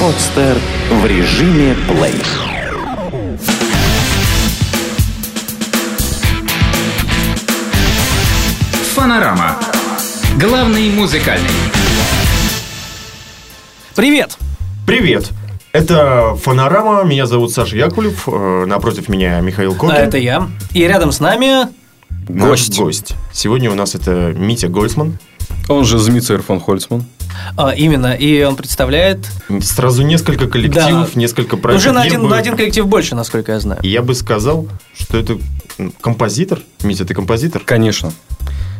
Подстер в режиме плей. Фанорама. Главный музыкальный. Привет! Привет! Это Фонорама, меня зовут Саша Якулев, э, напротив меня Михаил Кокин. А это я. И рядом с нами... Гость. гость. Сегодня у нас это Митя Гольцман. Он же Змитцер фон Хольцман. а, именно, и он представляет... Сразу несколько коллективов, Да. несколько проектов. Уже на один, бы- на один коллектив больше, насколько я знаю. Я бы сказал, что это композитор. Митя, ты композитор? Конечно.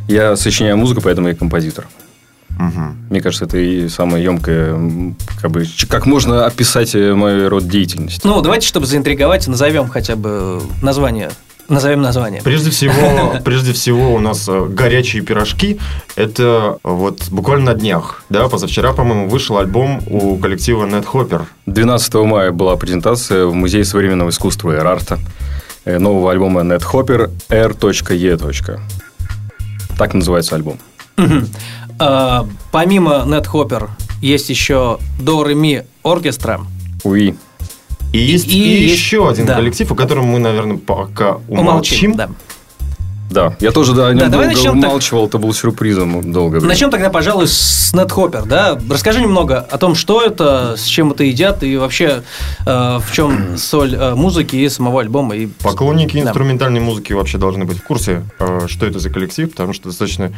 Я сочиняю музыку, поэтому я композитор. Мгм. Мне кажется, это и самое емкое, как бы, как можно описать э, мой род деятельности. Ну, давайте, чтобы заинтриговать, назовем хотя бы название. Назовем название. Прежде всего, прежде всего у нас э, горячие пирожки. Это вот буквально на днях, да, позавчера, по-моему, вышел альбом у коллектива Net Hopper. 12 мая была презентация в Музее современного искусства Эрарта э, нового альбома Net Hopper R.E. Так называется альбом. А, помимо Net Hopper есть еще Do Re Mi Оркестра. Уи. И есть и и есть- еще один да. коллектив, о котором мы, наверное, пока умолчим. Да. Да, я тоже да, о нем Да, долго начнем так. умалчивал, это был сюрпризом долго времени. Начнем тогда, пожалуй, с Net Hopper, да? Расскажи немного о том, что это, с чем это едят и вообще э, в чем соль э, музыки и самого альбома. И... Поклонники Да. инструментальной музыки вообще должны быть в курсе, э, что это за коллектив, потому что достаточно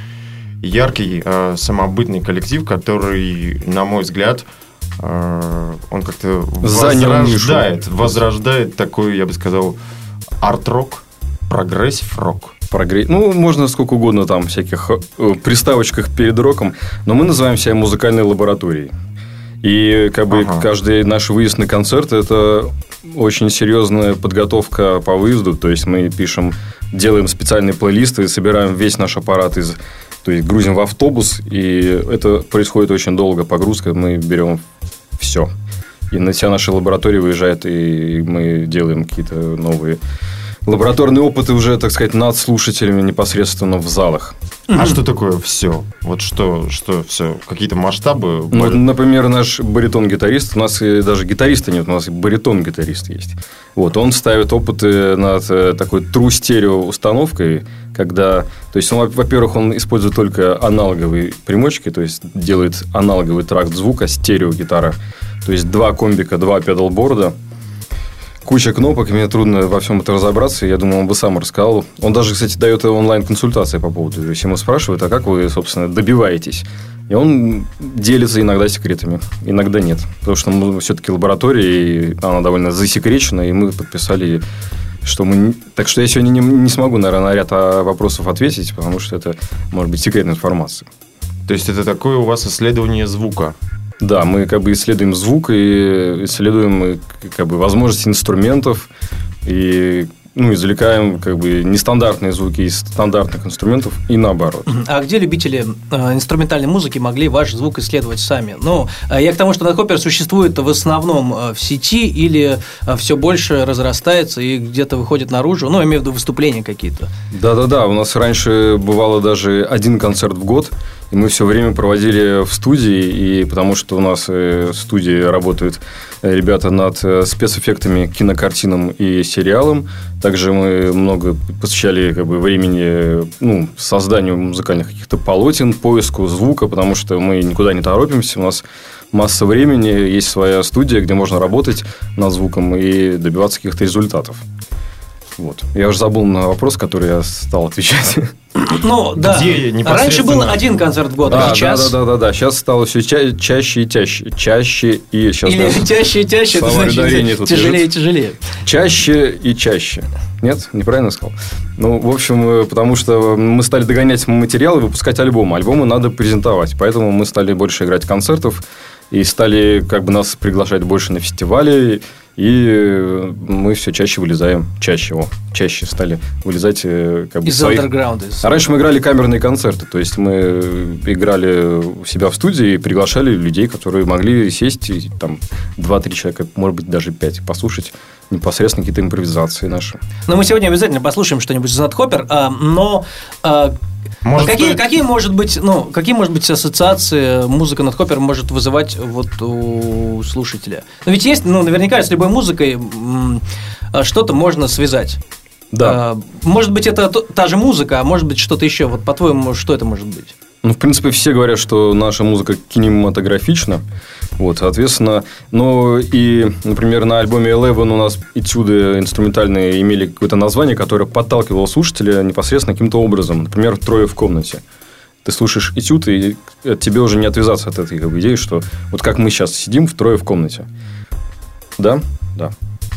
яркий, э, самобытный коллектив, который, на мой взгляд, э, он как-то возрождает, возрождает такой, я бы сказал, арт-рок, прогрессив-рок. Прогре- Ну, можно сколько угодно там всяких э, приставочках перед роком, но мы называем себя музыкальной лабораторией. И как бы Ага. каждый наш выезд на концерт это очень серьезная подготовка по выезду. То есть мы пишем, делаем специальные плейлисты, собираем весь наш аппарат из то есть грузим в автобус, и это происходит очень долго, погрузка, мы берем все. И на вся наша лаборатория выезжает, и мы делаем какие-то новые лабораторные опыты уже, так сказать, над слушателями непосредственно в залах. А что такое все? Вот что, что все? Какие-то масштабы? Ну, вот, например, наш баритон-гитарист, у нас и даже гитариста нет, у нас баритон-гитарист есть. Вот, он ставит опыты над э, такой true стерео установкой, когда, то есть, он, во- во-первых, он использует только аналоговые примочки, то есть, делает аналоговый тракт звука, стерео гитара, то есть, два комбика, два педалборда, куча кнопок, мне трудно во всем это разобраться. Я думаю, он бы сам рассказал. Он даже, кстати, дает онлайн-консультации по поводу. То есть ему спрашивают, а как вы, собственно, добиваетесь? И он делится иногда секретами, иногда нет. Потому что мы все-таки лаборатория, и она довольно засекречена, и мы подписали, что мы... Так что я сегодня не, не смогу, наверное, на ряд а, вопросов ответить, потому что это, может быть, секретная информация. То есть, это такое у вас исследование звука? Да, мы как бы исследуем звук и исследуем э, как бы возможности инструментов и ну, извлекаем как бы нестандартные звуки из стандартных инструментов и наоборот. А где любители э, инструментальной музыки могли ваш звук исследовать сами? Ну, э, я к тому, что Hopper существует в основном э, в сети или все больше разрастается и где-то выходит наружу, ну, я имею в виду выступления какие-то. Да-да-да, у нас раньше бывало даже один концерт в год, и мы все время проводили в студии, и потому что у нас э, в студии работают э, ребята над э, спецэффектами, кинокартинам и сериалам. Также мы много посвящали как бы, времени ну, созданию музыкальных каких-то полотен, поиску звука, потому что мы никуда не торопимся, у нас масса времени, есть своя студия, где можно работать над звуком и добиваться каких-то результатов. Вот. Я уже забыл на вопрос, который я стал отвечать. Ну, да. Где непосредственно- Раньше был один концерт в год, а Да, сейчас... да, да, да, да. Сейчас стало все ча- чаще и чаще. Чаще и сейчас Или даже чаще и чаще, это значит тяжелее и лежит. тяжелее. чаще и чаще. Нет, неправильно сказал. Ну, в общем, э, потому что мы стали догонять материалы, выпускать альбомы. Альбомы надо презентовать, поэтому мы стали больше играть концертов и стали как бы нас приглашать больше на фестивали, и э, мы все чаще вылезаем, чаще, о, чаще стали вылезать э, как бы Из своих- андерграунда. из- А раньше мы играли камерные концерты, то есть мы играли у себя в студии и приглашали людей, которые могли сесть и там 2-3 человека, может быть, даже 5, послушать непосредственно какие-то импровизации наши. Но мы сегодня обязательно послушаем что-нибудь из Hopper, а, но а, Может, а какие, стоит- какие, может быть, ну, какие, может быть, ассоциации музыка над Хоппер может вызывать вот у слушателя? Но ведь есть, ну, наверняка с любой музыкой что-то можно связать. Да. А, Может быть, это то- та же музыка, а может быть, что-то еще. Вот, по-твоему, что это может быть? Ну, в принципе, все говорят, что наша музыка кинематографична. Вот, соответственно, но и, например, на альбоме Eleven у нас этюды инструментальные имели какое-то название, которое подталкивало слушателя непосредственно каким-то образом. Например, «Трое в комнате». Ты слушаешь этюд, и от тебе уже не отвязаться от этой как бы, идеи, что вот как мы сейчас сидим втрое в комнате. Да? Да.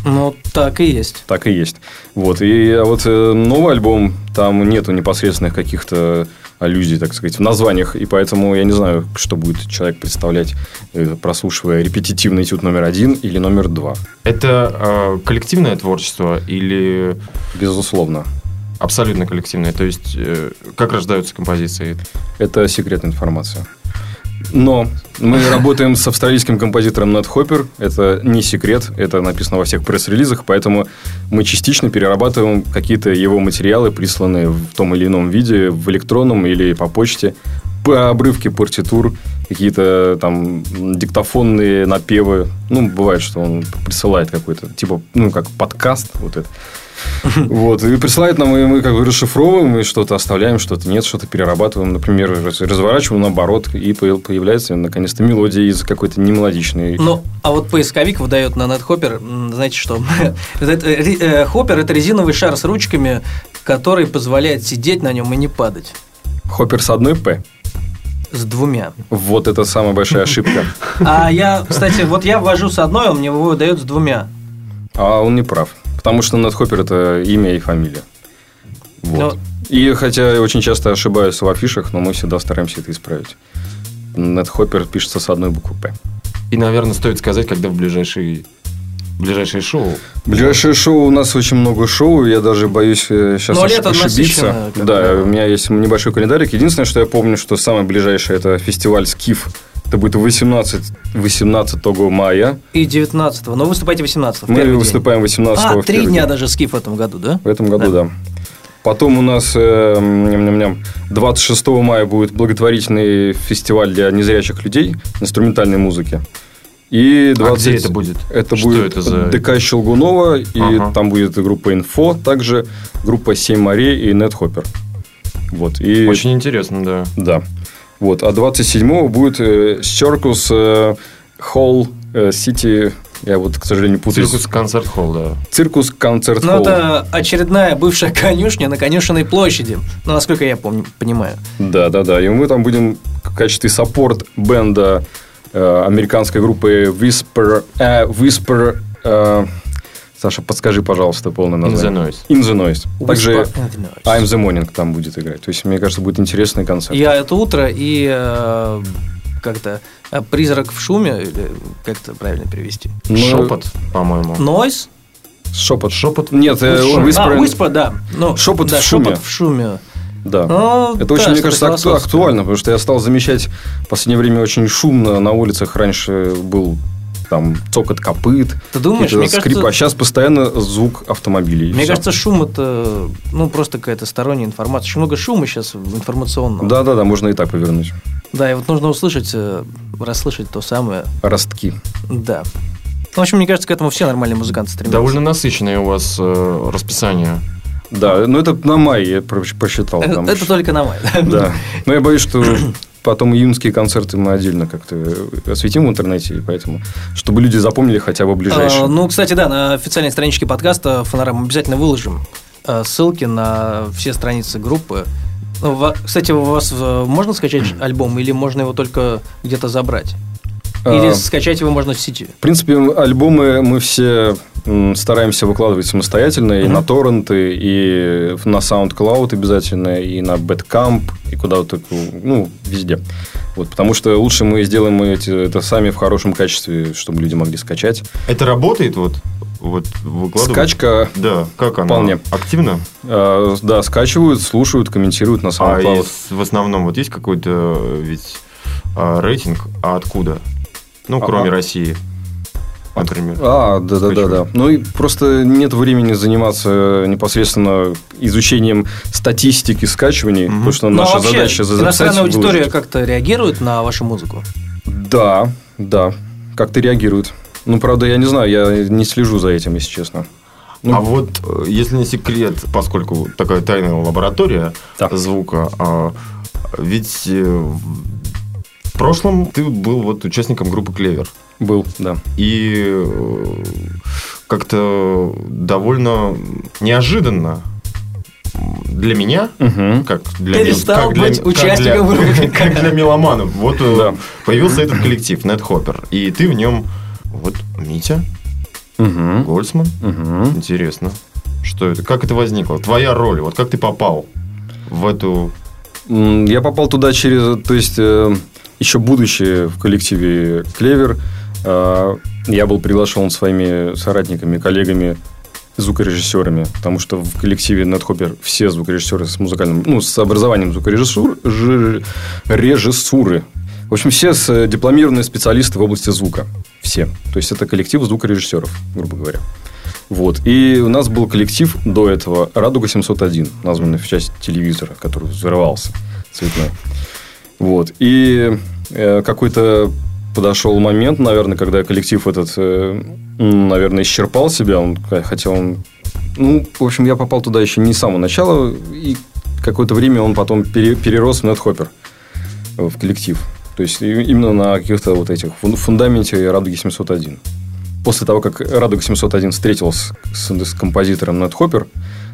Ну, так и есть. Так и есть. Вот. И а вот э, новый альбом, там нету непосредственных каких-то аллюзий, так сказать, в названиях. И поэтому я не знаю, что будет человек представлять, э, прослушивая репетитивный этюд номер один или номер два. Это э, коллективное творчество или Безусловно. абсолютно коллективное? То есть, э, как рождаются композиции? Это секретная информация. Но мы работаем с австралийским композитором Нед Хоппер. Это не секрет, это написано во всех пресс-релизах, поэтому мы частично перерабатываем какие-то его материалы, присланные в том или ином виде, в электронном или по почте, по обрывке партитур, какие-то там диктофонные напевы. Ну, бывает, что он присылает какой-то, типа, ну, как подкаст, вот это. Вот, и присылает нам, и мы как бы расшифровываем, и что-то оставляем, что-то нет, что-то перерабатываем. Например, раз- разворачиваем наоборот, и появ- появляется наконец-то мелодия из какой-то немелодичной. Ну, а вот поисковик выдает на NetHopper, знаете что? Э, Хоппер – это резиновый шар с ручками, который позволяет сидеть на нем и не падать. Хоппер с одной П. С двумя. Вот это самая большая ошибка. А я, кстати, вот я ввожу с одной, он мне выдает с двумя. А он не прав. Потому что Нед Хоппер это имя и фамилия. Вот. Ну. И хотя я очень часто ошибаюсь в афишах, но мы всегда стараемся это исправить. Нед Хоппер пишется с одной буквы П. И, наверное, стоит сказать, когда в ближайшие, ближайшее шоу. Ближайшее шоу у нас очень много шоу, я даже боюсь сейчас Но лето ошибиться. насыщенно, как Да, бы. у меня есть небольшой календарик. Единственное, что я помню, что самое ближайшее это фестиваль Скиф. Это будет 18, 18 мая. И 19-го. Но выступаете 18 Мы выступаем 18 А, три дня день. даже скиф в этом году, да? В этом году, да. Потом у нас э, ням-ням-ням, 26 мая будет благотворительный фестиваль для незрячих людей инструментальной музыки. И 20... А где это будет? Это Что будет это за- ДК Щелгунова, и Ага. там будет группа Инфо, также группа Семь морей и Нет Хоппер. Вот. И, Очень интересно, да. Да. Вот. А 27-го будет Circus Hall City... Я вот, к сожалению, путаюсь. Циркус концерт холл, да. Циркус Концерт Ну, это очередная бывшая конюшня на конюшенной площади. Ну, насколько я помню, понимаю. Да, да, да. И мы там будем в качестве саппорт бенда э, американской группы Whisper, э, Whisper э, Саша, подскажи, пожалуйста, полное In the название. Noise. In the Noise. Также the Noise. I'm the Morning там будет играть. То есть, мне кажется, будет интересный концерт. Я это утро и э, как-то э, призрак в шуме, или как это правильно перевести? Ну, Шепот, по-моему. Нойс? Шепот. Шепот? Нет, э, Ну, Whisper, А, Whisper, да. Ну, Шепот да, в шуме. шепот в шуме. Да. Ну, Это да, очень, мне кажется, актуально, потому что я стал замечать в последнее время очень шумно на улицах. Раньше был там цокот копыт, Ты думаешь? Мне скрип, кажется- а сейчас постоянно звук автомобилей. Мне всё. кажется, шум это ну просто какая-то сторонняя информация. Очень много шума сейчас информационного. Да, да, да, можно и так повернуть. Да, и вот нужно услышать, э, расслышать то самое. Ростки. Да. Ну, в общем, мне кажется, к этому все нормальные музыканты стремятся. Довольно насыщенное у вас э, расписание. Да, но это на май я просчитал. Это, там это только на май. Да. Но я боюсь, что потом июньские концерты мы отдельно как-то осветим в интернете, поэтому, чтобы люди запомнили хотя бы ближайшие. А, ну, кстати, да, на официальной страничке подкаста Фонарам обязательно выложим э, ссылки на все страницы группы. Ну, Кстати, у вас э, можно скачать альбом или можно его только где-то забрать? Или А, скачать его можно в сети? В принципе, альбомы мы все стараемся выкладывать самостоятельно и Мгм. на торренты, и на SoundCloud обязательно, и на Bandcamp, и куда только, ну, везде. Вот, потому что лучше мы сделаем эти, это сами в хорошем качестве, чтобы люди могли скачать. Это работает вот? Вот выкладывать? Скачка, Да, как она? Вполне. Активно? э, да, скачивают, слушают, комментируют на А SoundCloud. из- в основном вот есть какой-то э, ведь а, рейтинг, а откуда? Ну, кроме Ага. России. например. А, да, да, да, да. Ну и просто нет времени заниматься непосредственно изучением статистики скачиваний, потому что Ну, а наша вообще, задача за- записать. иностранная аудитория выложить. как-то реагирует на вашу музыку? Да, да, как-то реагирует. Ну, правда, я не знаю, я не слежу за этим, если честно. Ну, а вот, э, если не секрет, поскольку такая тайная лаборатория Да. звука, а, ведь э, прошлом ты был вот участником группы Клевер. Был, да. И э, как-то довольно неожиданно для меня, Мгм. как для Перестал как для- быть как участником для- группы. как для меломанов. Вот э, Да. появился этот коллектив Нетхоппер, и ты в нем вот Митя. Гольцман. Интересно, что это, как это возникло? Твоя роль, вот как ты попал в эту Я попал туда через, то есть э, еще будучи в коллективе Клевер, э, я был приглашен своими соратниками, коллегами, звукорежиссерами, потому что в коллективе Нетхоппер все звукорежиссеры с музыкальным, ну, с образованием звукорежиссур, жи- режиссуры. В общем, все с- э, дипломированные специалисты в области звука. Все. То есть, это коллектив звукорежиссеров, грубо говоря. Вот. И у нас был коллектив до этого «Радуга-701», названный в честь телевизора, который взрывался цветной. Вот. И какой-то подошел момент, наверное, когда коллектив этот, э, наверное, исчерпал себя. Он хотел... он- Ну, в общем, я попал туда еще не с самого начала. И какое-то время он потом пере- перерос в Нетхоппер, э, в коллектив. То есть, именно на каких-то вот этих фун- фундаменте «Радуги-701». После того, как «Радуга-701» встретился с, с композитором Нетхоппер,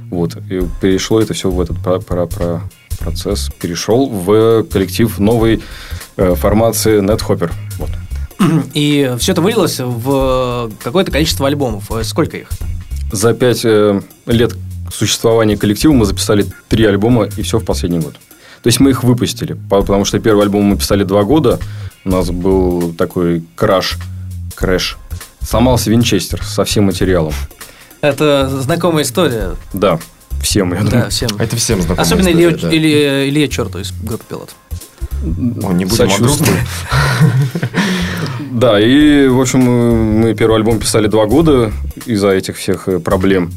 вот, и перешло это все в этот про- про- про- процесс, перешел в коллектив новой э, формации Нетхоппер. Вот. И все это вылилось в какое-то количество альбомов. Э, Сколько их? За пять э, лет существования коллектива мы записали три альбома, и все в последний год. То есть мы их выпустили, по- потому что первый альбом мы писали два года. У нас был такой краш, крэш. Сломался винчестер со всем материалом. Это знакомая история. Да, всем, я Да, думаю. всем. Это всем знакомая Особенно история, Илья, да. Илья, Илья Черту из группы Пилот. О, не будем Сочувствую. Да, и, в общем, мы первый альбом писали два года из-за этих всех э, проблем.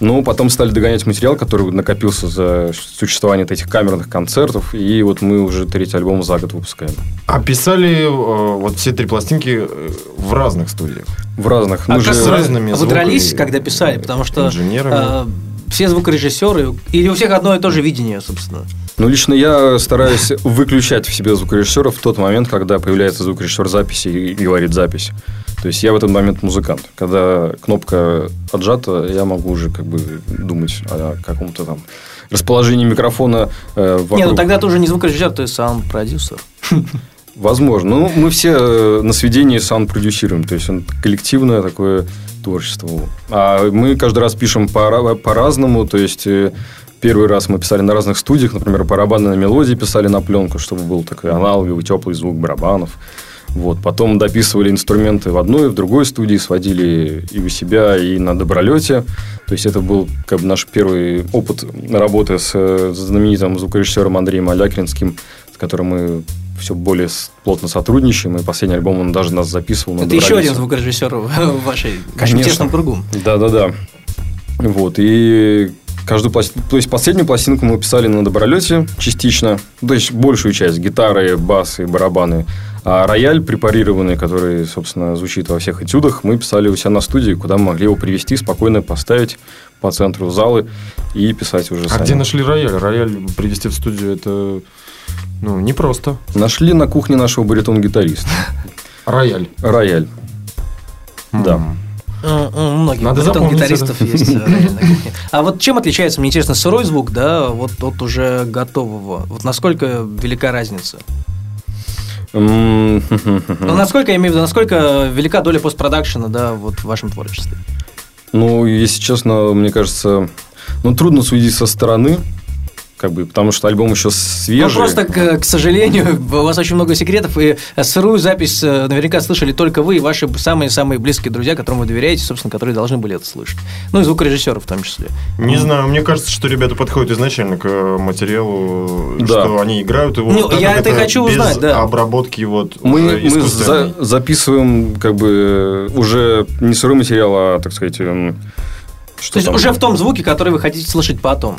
Но потом стали догонять материал, который накопился за существование этих камерных концертов. И вот мы уже третий альбом за год выпускаем. А писали э, вот все три пластинки э, в разных студиях. В разных. А Мы как же- с разными вы звуками, дрались, когда писали? Потому что инженерами. э, все звукорежиссеры, или у всех одно и то же видение, собственно. Ну, лично я стараюсь выключать в себе звукорежиссера в тот момент, когда появляется звукорежиссер записи и говорит запись. То есть я в этот момент музыкант. Когда кнопка отжата, я могу уже как бы думать о каком-то там расположении микрофона э, вокруг. Не, ну тогда ты уже не звукорежиссер, ты саунд-продюсер. Возможно. Ну, мы все э, на сведении саунд-продюсируем. То есть, он коллективное такое творчество. А мы каждый раз пишем по- по-разному. То есть, э, первый раз мы писали на разных студиях. Например, барабанные мелодии писали на пленку, чтобы был такой аналоговый, теплый звук барабанов. Вот. Потом дописывали инструменты в одной в другой студии, сводили и у себя, и на добролете. То есть, это был как бы наш первый опыт работы с э, знаменитым звукорежиссером Андреем Алякинским, с которым мы все более плотно сотрудничаем. И последний альбом он даже нас записывал. на Это еще один звукорежиссер в вашей, Конечно. тесном кругу. Да-да-да. Вот. И каждую пластинку... То есть, последнюю пластинку мы писали на добролете частично. То есть, большую часть. Гитары, басы, барабаны. А рояль препарированный, который, собственно, звучит во всех этюдах, мы писали у себя на студии, куда мы могли его привести, спокойно поставить по центру залы и писать уже А сами. где нашли рояль? Рояль привезти в студию это ну, непросто. Нашли на кухне нашего баритон-гитариста. Рояль. Рояль. Да. М, У многих Надо баритон- запомнить гитаристов это. есть э, рояль на кухне. А вот чем отличается, мне интересно, сырой звук, да, вот от уже готового? Вот насколько велика разница? Ну, насколько, я имею в виду, насколько велика доля постпродакшена, да, вот в вашем творчестве? Ну, если честно, мне кажется, ну, трудно судить со стороны, как бы, потому что альбом еще свежий. Ну, просто, к, к сожалению, у вас очень много секретов, и сырую запись э, наверняка слышали только вы и ваши самые-самые близкие друзья, которым вы доверяете, собственно, которые должны были это слышать. Ну, и звукорежиссеров в том числе. Не знаю, мне кажется, что ребята подходят изначально к э, материалу, Да. что они играют его. Ну, я это и хочу без узнать, да. обработки вот Мы, уже мы за- записываем как бы уже не сырой материал, а, так сказать, эм, что То есть там? уже в том звуке, который вы хотите слышать потом.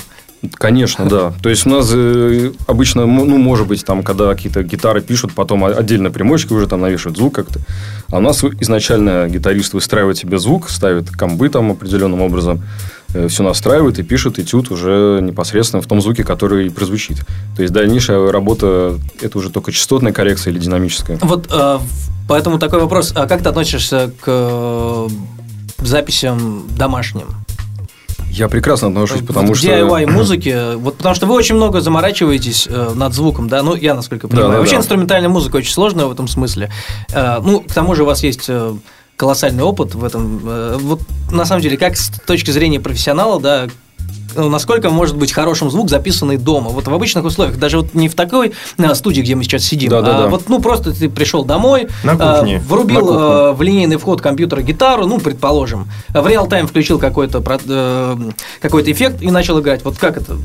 Конечно, да. То есть у нас э, обычно, ну, может быть, там, когда какие-то гитары пишут, потом отдельно примочки уже там навешивают звук как-то. А у нас изначально гитарист выстраивает себе звук, ставит комбы там определенным образом, все настраивает и пишет этюд уже непосредственно в том звуке, который прозвучит. То есть дальнейшая работа это уже только частотная коррекция или динамическая. Вот э, поэтому такой вопрос. А как ты относишься к э, записям домашним? Я прекрасно отношусь, потому в что... DIY музыки, вот потому что вы очень много заморачиваетесь э, над звуком, да, ну я насколько понимаю. да, Вообще да. инструментальная музыка очень сложная в этом смысле. Э, ну, к тому же у вас есть э, колоссальный опыт в этом. Э, вот на самом деле, как с точки зрения профессионала, да, насколько может быть хорошим звук, записанный дома. Вот в обычных условиях, даже вот не в такой э, студии, где мы сейчас сидим, Да, да, а да. вот ну просто ты пришел домой, На э, кухне. врубил На кухне. э, в линейный вход компьютера гитару, ну, предположим, в реал-тайм включил какой-то э, какой-то эффект и начал играть. Вот как это?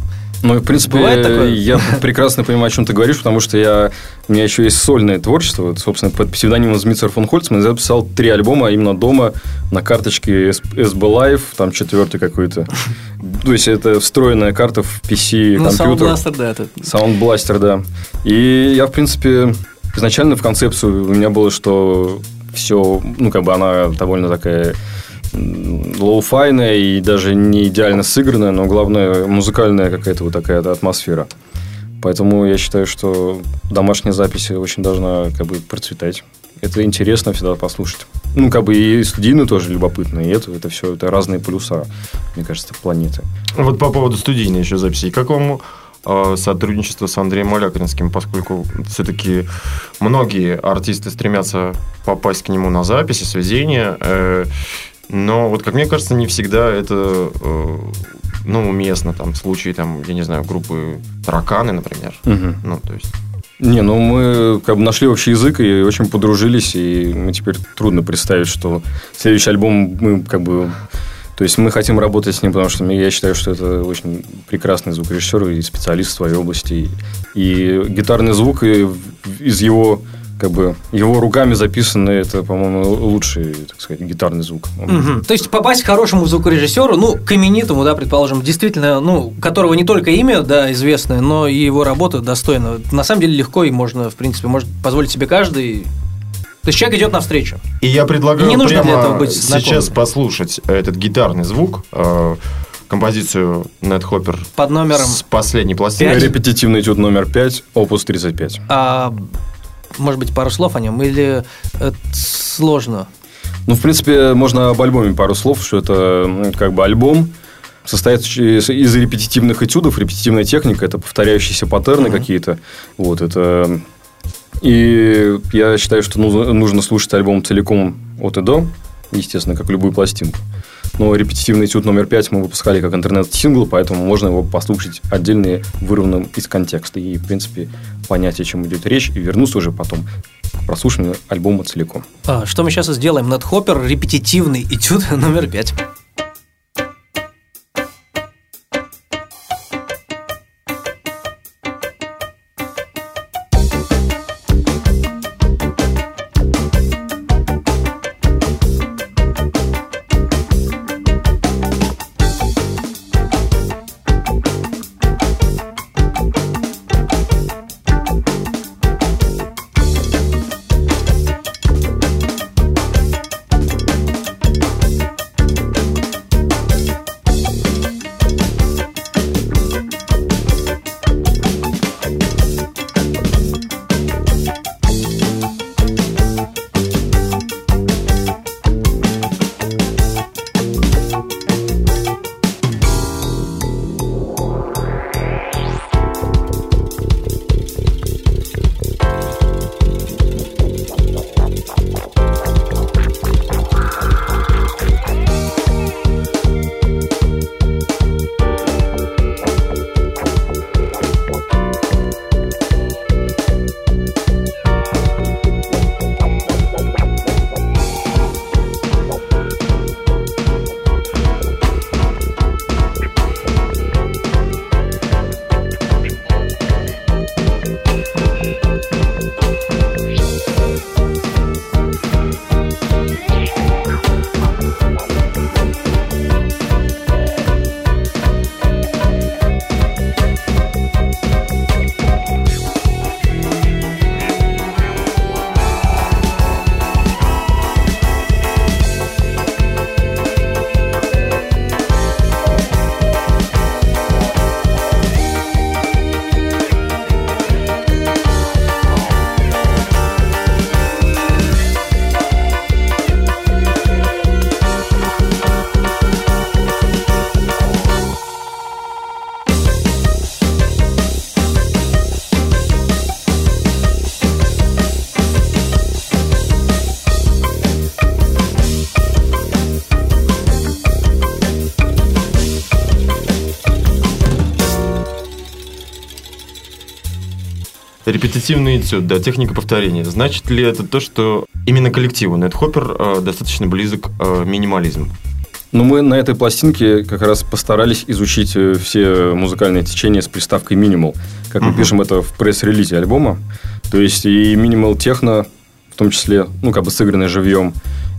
Ну, в принципе, Бывает такое? я прекрасно понимаю, о чем ты говоришь, потому что я, у меня еще есть сольное творчество. Вот, собственно, под псевдонимом Змитцер фон Хольцман я записал три альбома именно дома на карточке SB Live, там четвертый какой-то. То есть, это встроенная карта в PC Ну, компьютер. Sound Blaster, да, это Sound Blaster, да. И я, в принципе, изначально в концепцию у меня было, что все, ну, как бы она довольно такая лоу-файная и даже не идеально сыгранная, но главное музыкальная какая-то вот такая атмосфера. Поэтому я считаю, что домашняя запись очень должна как бы процветать. Это интересно всегда послушать. Ну, как бы и студийную тоже любопытно, и это, это все, это разные полюса, мне кажется, планеты. Вот по поводу студийной еще записи. Как вам сотрудничество с Андреем Малякинским, поскольку все-таки многие артисты стремятся попасть к нему на записи, сведения, э, но вот, как мне кажется, не всегда это э, ну, уместно. Там, в случае, там, я не знаю, группы «Тараканы», например. Ну, то есть... Не, ну мы как бы нашли общий язык и очень подружились, и мы теперь трудно представить, что следующий альбом мы как бы... То есть мы хотим работать с ним, потому что я считаю, что это очень прекрасный звукорежиссер и специалист в своей области. И гитарный звук и из его как бы его руками записанный, это, по-моему, лучший, так сказать, гитарный звук. Мгм. То есть попасть к хорошему звукорежиссеру, ну, к именитому, да, предположим, действительно, ну, которого не только имя, да, известное, но и его работа достойна. На самом деле легко и можно, в принципе, может позволить себе каждый. То есть человек идет навстречу. И я предлагаю Не нужно для прямо этого быть сейчас знакомым. послушать этот гитарный звук, э, композицию Нед Хоппер Под номером, с последней пластины. Пять. Репетитивный этюд номер 5, опус 35. а, может быть, пару слов о нем, или это сложно? Ну, в принципе, можно об альбоме пару слов, что это ну, как бы альбом, состоит из, репетитивных этюдов, репетитивная техника, это повторяющиеся паттерны какие-то. Вот, это... И я считаю, что нужно слушать альбом целиком от и до, естественно, как любую пластинку но репетитивный этюд номер пять мы выпускали как интернет-сингл, поэтому можно его послушать отдельно, вырванным из контекста. И, в принципе, понять, о чем идет речь, и вернуться уже потом к прослушиванию альбома целиком. А, что мы сейчас и сделаем? Над Хоппер репетитивный этюд номер пять. Репетитивный этюд, да, техника повторения. Значит ли это то, что именно коллективу Нетхоппер э, достаточно близок э, минимализм? Ну, мы на этой пластинке как раз постарались изучить э, все музыкальные течения с приставкой минимал, как мы пишем это в пресс-релизе альбома. То есть и минимал техно, в том числе, ну, как бы сыгранный живьем,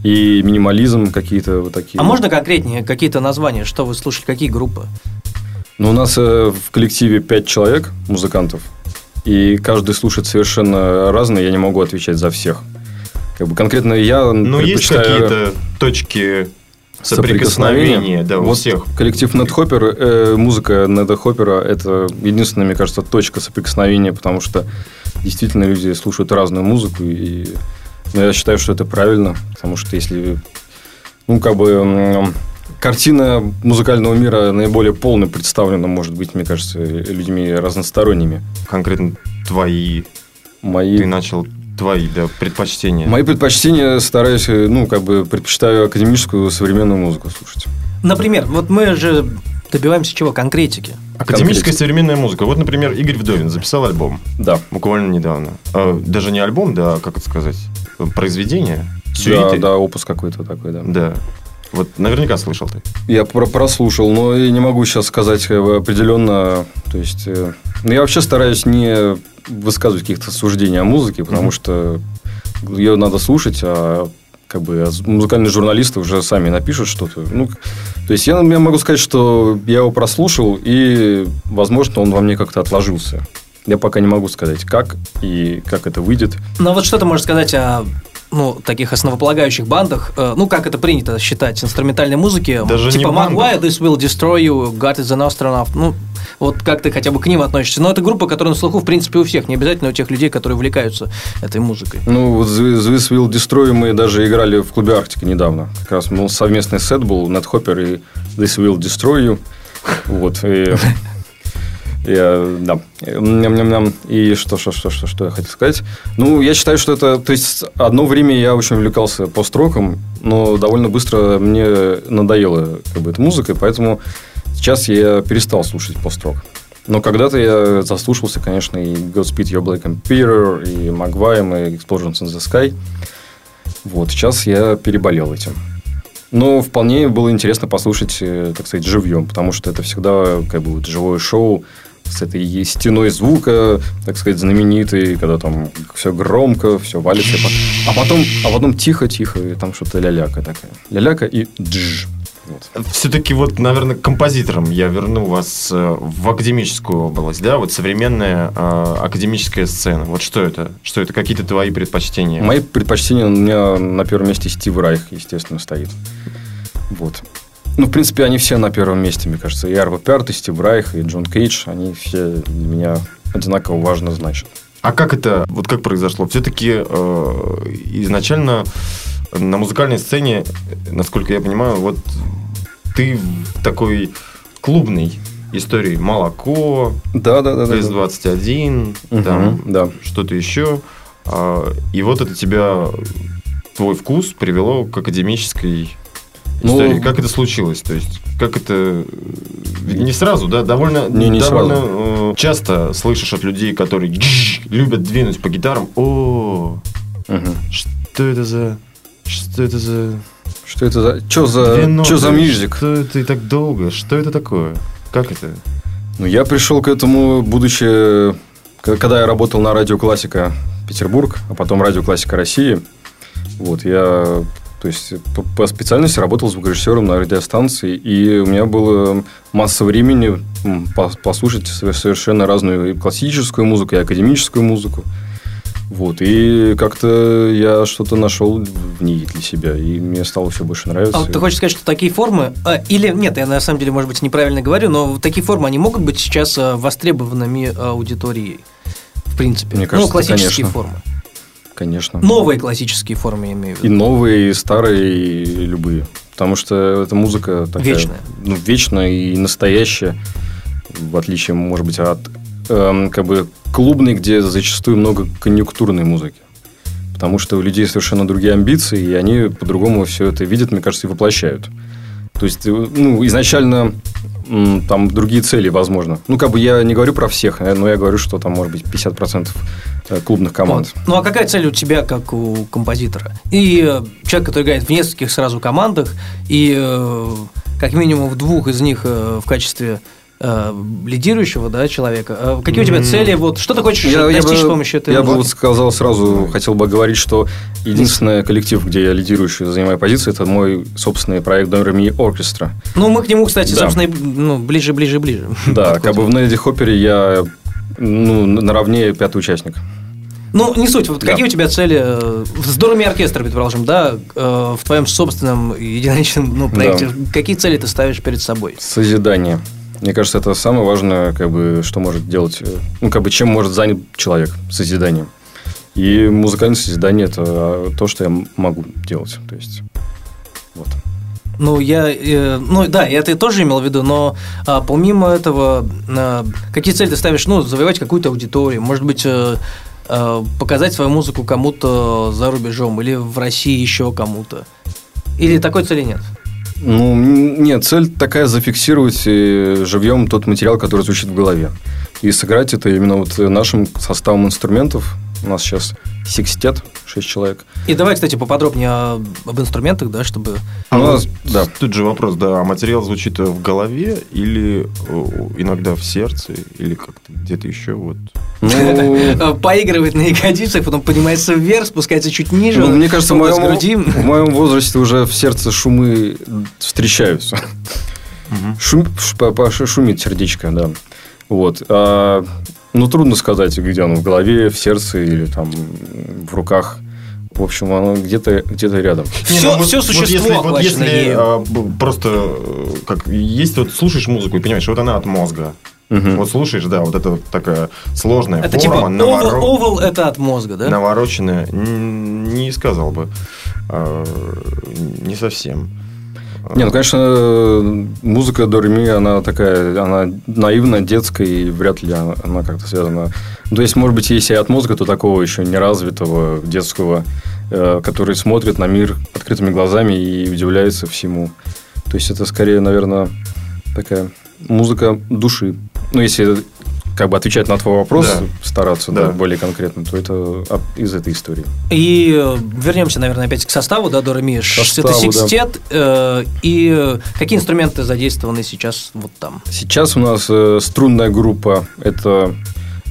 и минимализм какие-то вот такие. А можно конкретнее какие-то названия, что вы слушаете, какие группы? Ну, у нас э, в коллективе пять человек, музыкантов, и каждый слушает совершенно разное, я не могу отвечать за всех. Как бы конкретно я Ну, есть какие-то точки соприкосновения, да, у вот всех. Коллектив Нетхоппер, э, музыка Нетхоппера – это единственная, мне кажется, точка соприкосновения, потому что действительно люди слушают разную музыку, и ну, я считаю, что это правильно, потому что если, ну, как бы, картина музыкального мира наиболее полно представлена, может быть, мне кажется, людьми разносторонними. Конкретно твои, Мои ты начал твои, да, предпочтения. Мои предпочтения стараюсь, э, ну, как бы предпочитаю академическую современную музыку слушать. Например, вот мы же добиваемся чего? Конкретики. Академическая конкретно. современная музыка. Вот, например, Игорь Вдовин записал альбом. Да. Буквально недавно. Э, даже не альбом, да, как это сказать, э, произведение. Да, да, опус какой-то такой, да. Да. Вот наверняка слышал ты. Я про- прослушал, но я не могу сейчас сказать бы, определенно. То есть, э, ну, я вообще стараюсь не высказывать каких-то суждений о музыке, потому Мгм. что ее надо слушать, а как бы а музыкальные журналисты уже сами напишут что-то. Ну, то есть я, я могу сказать, что я его прослушал, и, возможно, он во мне как-то отложился. Я пока не могу сказать, как и как это выйдет. Ну, вот что ты можешь сказать о ну, таких основополагающих бандах, э, ну, как это принято считать, инструментальной музыки, Даже типа. Maguire, This Will Destroy You, God is an Astronaut, ну, вот как ты хотя бы к ним относишься. Но это группа, которая на слуху, в принципе, у всех, не обязательно у тех людей, которые увлекаются этой музыкой. Ну, This Will Destroy мы даже играли в клубе Арктика недавно. Как раз ну, совместный сет был, Нетхоппер и This Will Destroy You. Вот. И, я, да. Ням-ням-ням. И что, что, что, что, что я хотел сказать? Ну, я считаю, что это... То есть, одно время я очень увлекался пост-роком, но довольно быстро мне надоела как бы, эта музыка, поэтому сейчас я перестал слушать пост-рок. Но когда-то я заслушался, конечно, и Godspeed Your Black Emperor, и Magwime, и Explosions in the Sky. Вот, сейчас я переболел этим. Но вполне было интересно послушать, э, так сказать, живьем, потому что это всегда как бы живое шоу с этой стеной звука, так сказать, знаменитой, когда там все громко, все валится. А потом, а потом тихо-тихо, и там что-то ляляка такая. Ляляка и дж. Вот. Все-таки вот, наверное, композитором я верну вас э, в академическую область, да, вот современная э, академическая сцена. Вот что это? Что это? Какие-то твои предпочтения? Мои предпочтения у меня на первом месте Стив Райх, естественно, стоит. Вот. Ну, в принципе, они все на первом месте, мне кажется. И Арво Пярт, и Стив Райх, и Джон Кейдж, они все для меня одинаково важно значат. А как это, вот как произошло? Все-таки изначально на музыкальной сцене, насколько я понимаю, вот ты в такой клубной истории молоко, Да, да, да. да, да. ТС-21, Мгм, там да. что-то еще. А, И вот это тебя, твой вкус привело к академической Ну, истории. Как это случилось? То есть, как это... Не сразу, да? Довольно, Не, не довольно э, часто слышишь от людей, которые любят двинуть по гитарам. О, Мгм. что это за... Что это за... Что это за... Что за... Что за мюзик? Что это и так долго? Что это такое? Как это? Ну, я пришел к этому, будучи... Когда я работал на радио «Классика» Петербург, а потом радио «Классика России». Вот, я то есть по, по специальности работал звукорежиссером на радиостанции, и у меня было масса времени послушать совершенно разную и классическую музыку, и академическую музыку. Вот, и как-то я что-то нашел в ней для себя, и мне стало все больше нравиться. А ты хочешь сказать, что такие формы, а, или нет, я на самом деле, может быть, неправильно говорю, но такие формы, они могут быть сейчас а, востребованными аудиторией, в принципе? Мне кажется, ну, классические конечно. формы. Конечно. Новые классические формы, я имею в И виду. новые, и старые, и любые. Потому что эта музыка такая... Вечная. Ну, вечная и настоящая, в отличие, может быть, от эм, как бы клубной, где зачастую много конъюнктурной музыки. Потому что у людей совершенно другие амбиции, и они по-другому все это видят, мне кажется, и воплощают. То есть, э, ну, изначально там другие цели, возможно. Ну, как бы я не говорю про всех, э, но я говорю, что там может быть 50% э, клубных команд. Вот. Ну а какая цель у тебя, как у композитора? И человек, который играет в нескольких сразу командах, и как минимум в двух из них в качестве э, лидирующего да, человека. Э, Какие у тебя цели? Вот, что ты хочешь достичь с бы- помощью этой Я бы музыки? сказал сразу, хотел бы говорить, что единственный коллектив, где я лидирующий, занимаю позицию, это мой собственный проект Дорами Оркестра. Ну, мы к нему, кстати, Да. собственно, ну, ближе, ближе, ближе. Да, подходим. как бы в Неди Хоппере я ну, наравне пятый участник. Ну, не суть. Вот Да. какие у тебя цели э, с Дорами оркестра, предположим, да, в твоем собственном единоличном ну, проекте? Какие цели ты ставишь перед собой? Созидание. Мне кажется, это самое важное, как бы, что может делать, э, ну, как бы, чем может занят человек созиданием. И музыкальное созидание – это а, то, что я могу делать. То есть, вот. Ну, я, э, ну да, я это тоже имел в виду, но а, помимо этого, а, какие цели ты ставишь? Ну, завоевать какую-то аудиторию, может быть, э, э, показать свою музыку кому-то за рубежом или в России еще кому-то. Или такой цели нет? Ну, нет, цель такая зафиксировать э, живьем тот материал, который звучит в голове. И сыграть это именно вот нашим составом инструментов. У нас сейчас секстет, 6 человек. И давай, кстати, поподробнее о- об инструментах, да, чтобы... А у нас- да. Тут же вопрос, да, а материал звучит в голове или э, иногда в сердце, или как-то где-то еще вот. Ну, Поигрывает на ягодицах, потом поднимается вверх, спускается чуть ниже. ну, мне кажется, в моем, груди. в моем возрасте уже в сердце шумы встречаются. Шум, шумит сердечко, да. Вот. А, ну, трудно сказать, где оно, в голове, в сердце или там в руках. В общем, оно где-то где рядом. Не, Все, ну вот- все вот существо если, вот если, а, просто э, как есть вот слушаешь музыку и понимаешь, вот она от мозга. Мгм. Вот слушаешь, да, вот это вот такая сложная Это типа форма, овал, наворо- овал это от мозга, да? навороченная. Не сказал бы. А, Не совсем. Не, ну, конечно, музыка Дореми, она такая, она наивная, детская, и вряд ли она, как-то связана. Ну, то есть, может быть, если от мозга, то такого еще неразвитого, детского, э, который смотрит на мир открытыми глазами и удивляется всему. То есть, это скорее, наверное, такая музыка души. Ну, если как бы отвечать на твой вопрос, Да. стараться да, Да. более конкретно, то это от- из этой истории. И э, вернемся, наверное, опять к составу, да, Дора Ми. Ш- Составу, Это да. секстет. э, и э, какие инструменты задействованы сейчас вот там? Сейчас у нас э, струнная группа – это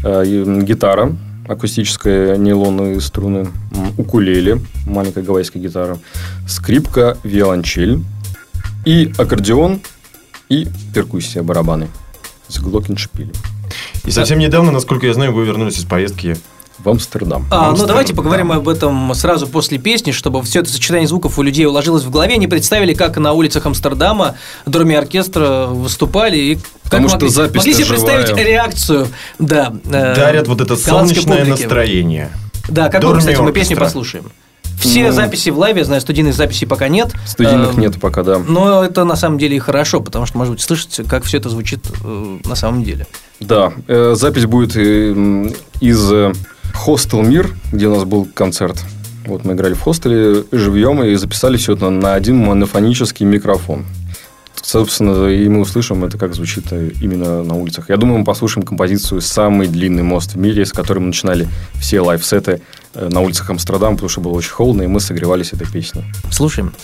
э, гитара, акустическая, нейлоновые струны, укулеле, маленькая гавайская гитара, скрипка, виолончель и аккордеон и перкуссия, барабаны с глокеншпилем И совсем недавно, насколько я знаю, вы вернулись из поездки. в Амстердам. А, ну Амстердам, давайте поговорим да. об этом сразу после песни, чтобы все это сочетание звуков у людей уложилось в голове. Они представили, как на улицах Амстердама Дорми оркестра выступали и как Потому что могли, запись-то могли себе представить реакцию, да, э, Дарят вот это солнечное публики. настроение. Да, какую, кстати, мы песню послушаем. Все Ну, записи в лайве, я знаю, студийных записей пока нет. Студийных Э, нет пока, да. Но это на самом деле и хорошо, потому что, может быть, слышите, как все это звучит э, на самом деле. Да, э, запись будет э, из э, Hostel Мир, где у нас был концерт. Вот мы играли в хостеле живьем и записали все это на один монофонический микрофон. Собственно, и мы услышим это, как звучит э, именно на улицах. Я думаю, мы послушаем композицию «Самый длинный мост в мире», с которой мы начинали все лайфсеты э, на улицах Амстердама, потому что было очень холодно, и мы согревались этой песней. Слушаем.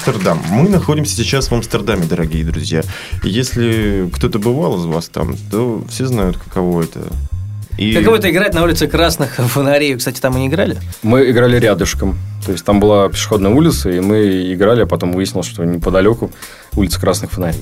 Амстердам. Мы находимся сейчас в Амстердаме, дорогие друзья. Если кто-то бывал из вас там, то все знают, каково это. И... Каково это играть на улице красных фонарей? Кстати, там мы не играли? Мы играли рядышком. То есть там была пешеходная улица, и мы играли, а потом выяснилось, что неподалеку улица красных фонарей.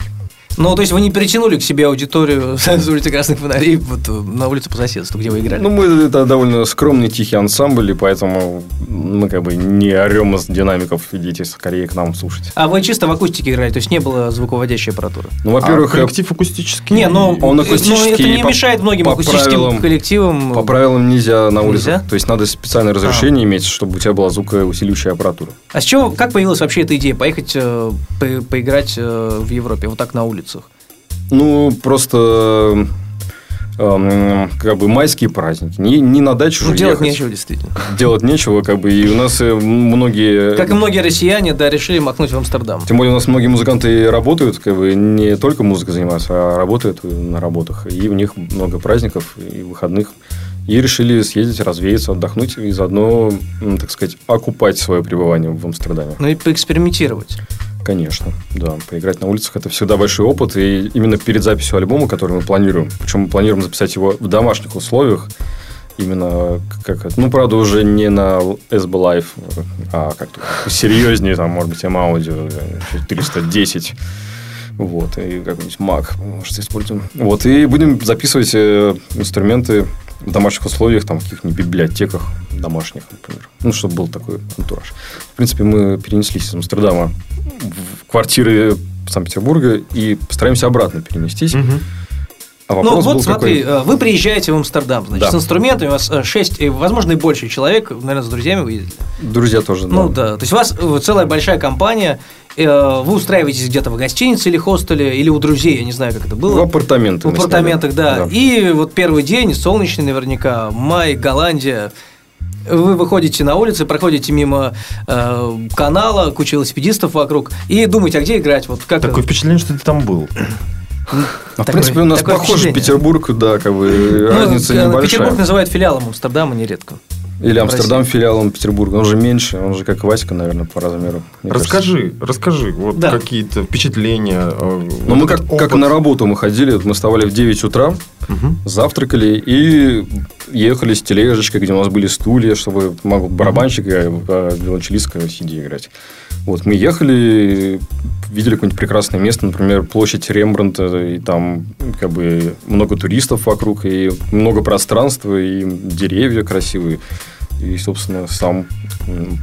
Ну, то есть вы не перетянули к себе аудиторию с улицы Красных Фонарей вот, на улицу по соседству, где вы играли? Ну, мы это довольно скромный, тихий ансамбль, и поэтому мы как бы не орем из динамиков, идите скорее к нам слушать. А вы чисто в акустике играли, то есть не было звуководящей аппаратуры? Ну, во-первых... А коллектив акустический? Не, но, ну, он акустический. Но это не по, мешает многим по акустическим правилам, коллективам. По правилам нельзя на улице. Нельзя? То есть надо специальное разрешение а. иметь, чтобы у тебя была звукоусиливающая аппаратура. А с чего, как появилась вообще эта идея поехать э, по, поиграть э, в Европе вот так на улицах? Ну, просто эм, как бы майские праздники. Не, не на дачу ну, же делать ехать. нечего, действительно. Делать нечего, как бы, и у нас э, многие... Как и многие россияне, да, решили махнуть в Амстердам. Тем более у нас многие музыканты работают, как бы, не только музыкой занимаются, а работают на работах. И у них много праздников и выходных. И решили съездить, развеяться, отдохнуть и заодно, так сказать, окупать свое пребывание в Амстердаме. Ну и поэкспериментировать. Конечно, да. Поиграть на улицах – это всегда большой опыт. И именно перед записью альбома, который мы планируем, причем мы планируем записать его в домашних условиях, именно как это, ну, правда, уже не на SB Live, а как-то серьезнее, там, может быть, M-Audio 310, вот, и какой-нибудь Mac, может, используем. Вот, и будем записывать э, инструменты в домашних условиях, там, в каких-нибудь библиотеках домашних, например. Ну, чтобы был такой антураж. В принципе, мы перенеслись из Амстердама в квартиры Санкт-Петербурга и постараемся обратно перенестись. Угу. А ну вот смотри, какой? Э, вы приезжаете в Амстердам, значит, да. с инструментами, у вас 6, э, возможно, и больше человек, наверное, с друзьями вы ездили. Друзья тоже, да. Ну да, то есть у вас э, целая большая компания, вы устраиваетесь где-то в гостинице или хостеле, или у друзей, я не знаю, как это было. В апартаментах. В апартаментах, да. да. И вот первый день, солнечный наверняка, май, Голландия, вы выходите на улицу, проходите мимо э, канала, куча велосипедистов вокруг, и думаете, а где играть? Вот как Такое впечатление, что ты там был. А, в принципе, у нас похож Петербург, да, как бы ну, разница небольшая. Петербург называют филиалом Амстердама нередко. Или Амстердам филиалом Петербурга. Он же меньше, он же как Васька, наверное, по размеру. Расскажи, кажется. расскажи, вот да. какие-то впечатления. Э, ну, мы как, как на работу мы ходили, мы вставали в 9 утра, угу. завтракали и ехали с тележечкой, где у нас были стулья, чтобы мог барабанщик и виолончелистка сидя играть. Вот, мы ехали, видели какое-нибудь прекрасное место, например, площадь Рембрандта, и там как бы много туристов вокруг, и много пространства, и деревья красивые. И, собственно, сам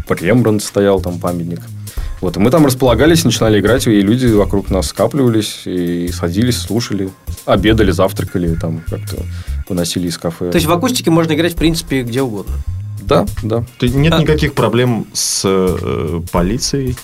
Рембрандт стоял, там памятник. Вот, и мы там располагались, начинали играть, и люди вокруг нас скапливались, и садились, слушали, обедали, завтракали, там как-то выносили из кафе. То есть в акустике можно играть, в принципе, где угодно? Да, да. Нет а... никаких проблем с э, полицией?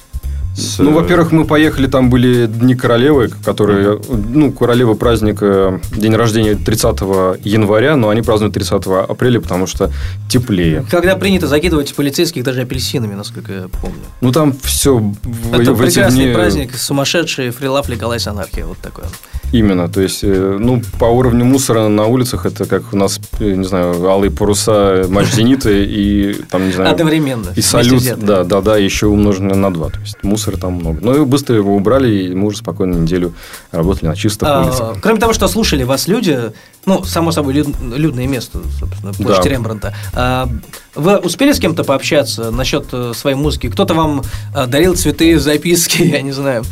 С... Ну, во-первых, мы поехали, там были Дни Королевы, которые, ну, Королева праздник, э, день рождения 30 января, но они празднуют 30 апреля, потому что теплее. Когда принято закидывать полицейских даже апельсинами, насколько я помню. Ну, там все Это в прекрасный дни... праздник, сумасшедший фрилав Николай Анархия, вот такой. Именно, то есть, э, ну, по уровню мусора на улицах это как у нас, э, не знаю, алые паруса, матч Зенита и там, не знаю... Одновременно. И салют, да, да, да, еще умноженное на два. То есть, мусора там много. Но и быстро его убрали, и мы уже спокойно неделю работали на чистых а, улицах. Кроме того, что слушали вас люди, ну, само собой, люд, людное место, собственно, площадь да. Рембранта. А, вы успели с кем-то пообщаться насчет э, своей музыки? Кто-то вам дарил цветы, записки, я не знаю.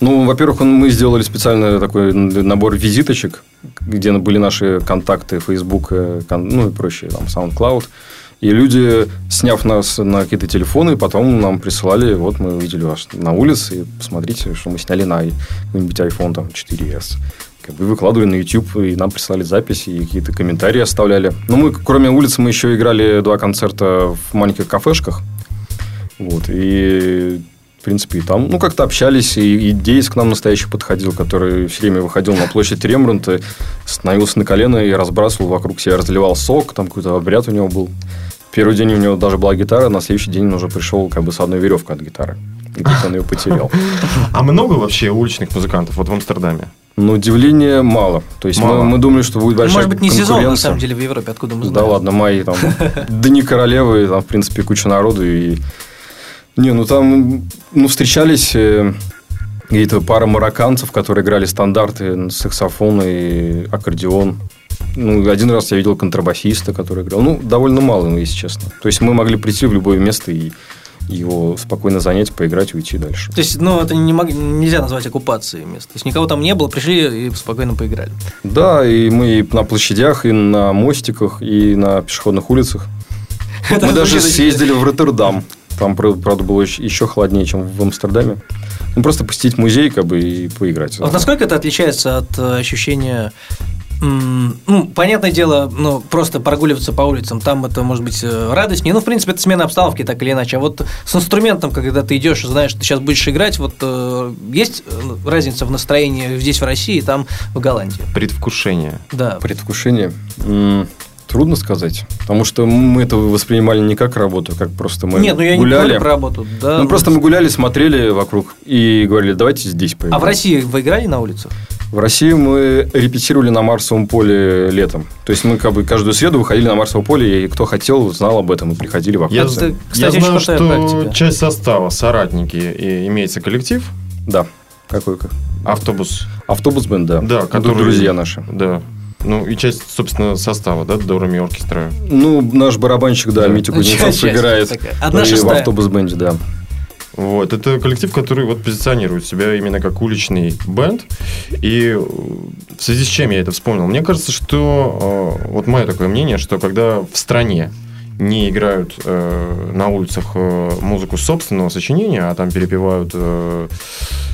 Ну, во-первых, мы сделали специально такой набор визиточек, где были наши контакты, Facebook, э, ну и прочее, там, SoundCloud. И люди, сняв нас на какие-то телефоны, потом нам присылали, вот мы увидели вас на улице, и посмотрите, что мы сняли на какой-нибудь iPhone там 4S. Как бы выкладывали на YouTube, и нам прислали записи, и какие-то комментарии оставляли. Ну, мы, кроме улицы, мы еще играли два концерта в маленьких кафешках. Вот, и в принципе, и там, ну, как-то общались, и, и Дейс к нам настоящий подходил, который все время выходил на площадь Рембрандта, становился на колено и разбрасывал вокруг себя, разливал сок, там какой-то обряд у него был. Первый день у него даже была гитара, на следующий день он уже пришел как бы с одной веревкой от гитары. И он ее потерял. А много вообще уличных музыкантов вот в Амстердаме? Ну, удивления мало. То есть мало. Мы, мы думали, что будет большая Может быть, не сезон, на самом деле, в Европе, откуда мы знаем. Да ладно, май, там, Дни Королевы, там, в принципе, куча народу, и Не, ну там ну, встречались э, какие-то пара марокканцев, которые играли стандарты, саксофон и аккордеон. Ну, один раз я видел контрабасиста, который играл. Ну, довольно мало, если честно. То есть мы могли прийти в любое место и его спокойно занять, поиграть и уйти дальше. То есть, ну, это не мог, нельзя назвать оккупацией места. То есть, никого там не было, пришли и спокойно поиграли. Да, и мы и на площадях, и на мостиках, и на пешеходных улицах. Мы даже съездили в Роттердам. Там, правда, было еще холоднее, чем в Амстердаме. Ну, просто посетить музей, как бы, и поиграть. Вот насколько это отличается от э, ощущения ну, понятное дело, ну, просто прогуливаться по улицам, там это может быть э, радостнее. Ну, в принципе, это смена обстановки, так или иначе. А вот с инструментом, когда ты идешь, знаешь, ты сейчас будешь играть, вот э, есть разница в настроении здесь, в России, и там, в Голландии? Предвкушение. Да. Предвкушение. Трудно сказать, потому что мы это воспринимали не как работу, как просто мы Нет, ну я гуляли. не про работу, да. Ну, просто мы гуляли, смотрели вокруг и говорили, давайте здесь поиграем. А в России вы играли на улицах? В России мы репетировали на Марсовом поле летом. То есть мы как бы каждую среду выходили на Марсовое поле, и кто хотел, знал об этом и приходили вокруг. Я, это, кстати, я знаю, что практика. часть состава соратники и имеется коллектив. Да. Какой? Автобус. Автобус бенд, да. Да, который друзья наши. Да. Ну, и часть, собственно, состава, да, Дорами оркестра. Ну, наш барабанщик, да, да. Митя Кузнецов играет Одна в автобус-бенде, да. Вот. Это коллектив, который вот позиционирует себя именно как уличный бенд. И в связи с чем я это вспомнил? Мне кажется, что э, вот мое такое мнение, что когда в стране не играют э, на улицах э, музыку собственного сочинения, а там перепевают э,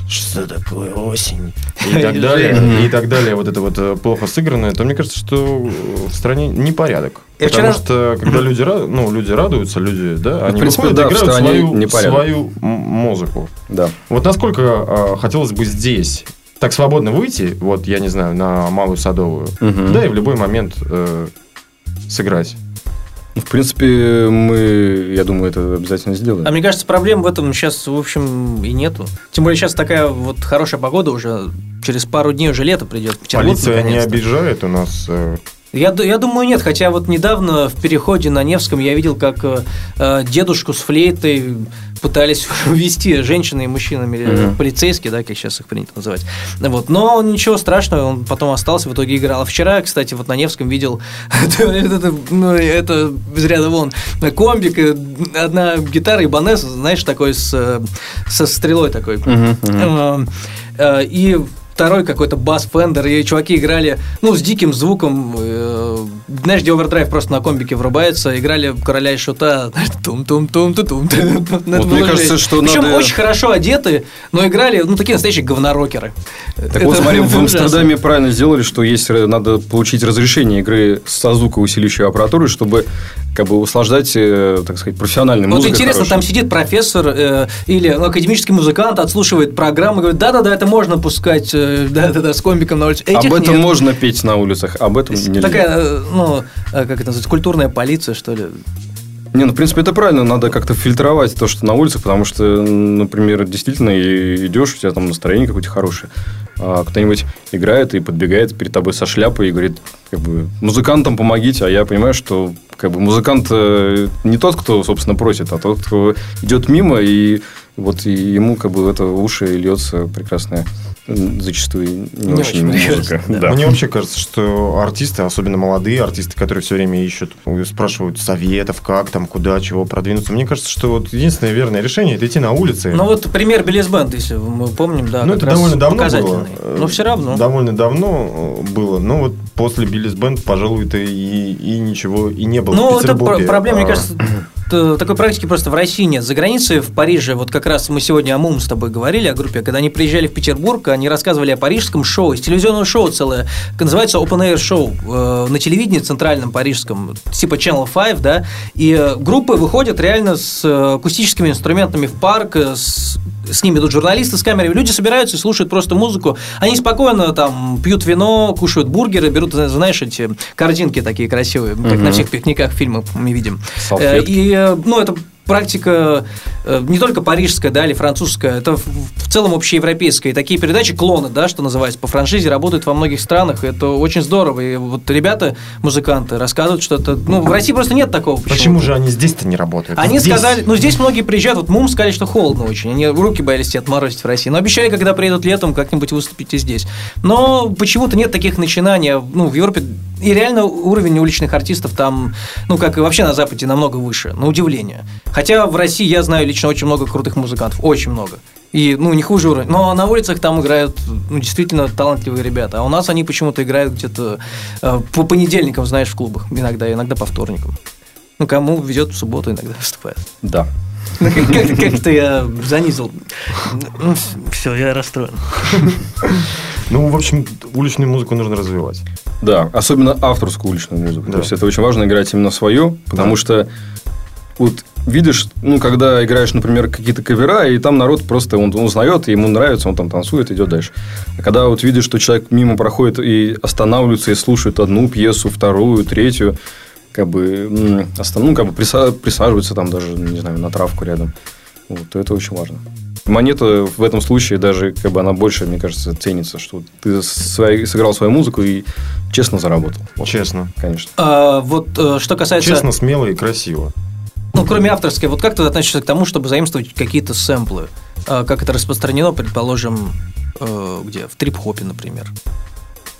что такое осень и так далее, и так далее, вот это вот э, плохо сыгранное, то мне кажется, что в стране непорядок. Я Потому вчера... что когда люди, ну, люди радуются, люди, да, они в принципе, выходят, да, играют свою, свою музыку. Да. Вот насколько э, хотелось бы здесь так свободно выйти, вот, я не знаю, на Малую Садовую, угу. да, и в любой момент э, сыграть. Ну, в принципе, мы, я думаю, это обязательно сделаем. А мне кажется, проблем в этом сейчас, в общем, и нету. Тем более сейчас такая вот хорошая погода уже, через пару дней уже лето придет. Полиция не обижает у нас э, я, я думаю, нет. Хотя вот недавно в переходе на Невском я видел, как э, дедушку с флейтой пытались увести женщины и мужчинами, mm-hmm. полицейские, да, как сейчас их принято называть. Вот. Но ничего страшного, он потом остался, в итоге играл. А вчера, кстати, вот на Невском видел, это, ну, это из ряда вон, комбик, одна гитара Ibanez, знаешь, такой с, со стрелой такой. Mm-hmm. И второй какой-то бас Fender, и чуваки играли, ну, с диким звуком, э, знаешь, где овердрайв просто на комбике врубается, играли короля и шута, тум тум тум тум тум вот Мне кажется, что Причем надо... очень хорошо одеты, но играли, ну, такие настоящие говнорокеры. Так Это вот, смотри, в Амстердаме правильно сделали, что есть, надо получить разрешение игры со звукоусиливающей аппаратурой, чтобы как бы услаждать, э, так сказать, профессиональной вот музыкой. Вот интересно, хорошей. там сидит профессор э, или академический музыкант, отслушивает программу, говорит, да-да-да, это можно пускать, э, да-да-да, с комбиком на улице. Этих об этом нет. можно петь на улицах, об этом нельзя. Такая, ну, э, как это называется, культурная полиция, что ли. Не, ну, в принципе, это правильно. Надо как-то фильтровать то, что на улицах, потому что, например, действительно идешь, у тебя там настроение какое-то хорошее. А кто-нибудь играет и подбегает перед тобой со шляпой и говорит, как бы, музыкантам помогите, а я понимаю, что как бы музыкант э, не тот, кто, собственно, просит, а тот, кто идет мимо, и вот и ему как бы это уши льется прекрасная зачастую не, не очень, очень музыка. Да. Да. Мне вообще кажется, что артисты, особенно молодые артисты, которые все время ищут, спрашивают советов, как там, куда, чего продвинуться. Мне кажется, что вот единственное верное решение это идти на улице. Ну вот пример Белес Бенд, если мы помним, да. Ну это довольно давно было. Но все равно. Довольно давно было. Но вот после Белес Бенд, пожалуй, то и, и ничего и не было. Ну это проблема, мне а. кажется, такой практики просто в России нет. За границей, в Париже, вот как раз мы сегодня о МУМ с тобой говорили, о группе, когда они приезжали в Петербург, они рассказывали о парижском шоу, телевизионное шоу целое, называется Open Air Show, э, на телевидении центральном парижском, типа Channel 5, да, и э, группы выходят реально с э, акустическими инструментами в парк, с, с ними идут журналисты с камерами, люди собираются и слушают просто музыку, они спокойно там пьют вино, кушают бургеры, берут, знаешь, эти картинки такие красивые, как угу. на всех пикниках, фильмах мы видим. Салфетки. И, ну, это практика э, не только парижская, да, или французская, это в, целом общеевропейская. И такие передачи, клоны, да, что называется, по франшизе работают во многих странах, и это очень здорово. И вот ребята, музыканты, рассказывают, что это, ну, в России просто нет такого. Почему же они здесь-то не работают? Они Здесь- сказали, ну здесь многие приезжают, вот Мум сказали, что холодно очень, они руки боялись себе отморозить в России, но обещали, когда приедут летом, как-нибудь выступить и здесь. Но почему-то нет таких начинаний, а, ну, в Европе, и реально уровень уличных артистов там, ну, как и вообще на Западе, намного выше, на удивление. Хотя в России я знаю лично очень много крутых музыкантов, очень много. И, ну, не хуже уровня. Но на улицах там играют, ну, действительно талантливые ребята. А у нас они почему-то играют где-то э, по понедельникам, знаешь, в клубах. Иногда, иногда по вторникам. Ну, кому везет в субботу, иногда выступает. Да. Ну, как- Как-то как-то я занизил. Все, я расстроен. Ну, в общем, уличную музыку нужно развивать. Да, особенно авторскую уличную музыку. Да. То есть это очень важно играть именно свое, потому Да. что вот видишь, ну, когда играешь, например, какие-то кавера, и там народ просто он, он узнает, ему нравится, он там танцует, идет дальше. А когда вот видишь, что человек мимо проходит и останавливается и слушает одну пьесу, вторую, третью, как бы, ну, как бы приса- присаживается там даже, не знаю, на травку рядом. Вот, то это очень важно. Монета в этом случае даже, как бы, она больше, мне кажется, ценится, что ты свои- сыграл свою музыку и честно заработал. Вот, Честно. Конечно. А, вот э, что касается... Честно, смело и красиво. Ну, кроме авторской, вот как ты относишься к тому, чтобы заимствовать какие-то сэмплы? А, Как это распространено, предположим, э, где? В трип-хопе, например.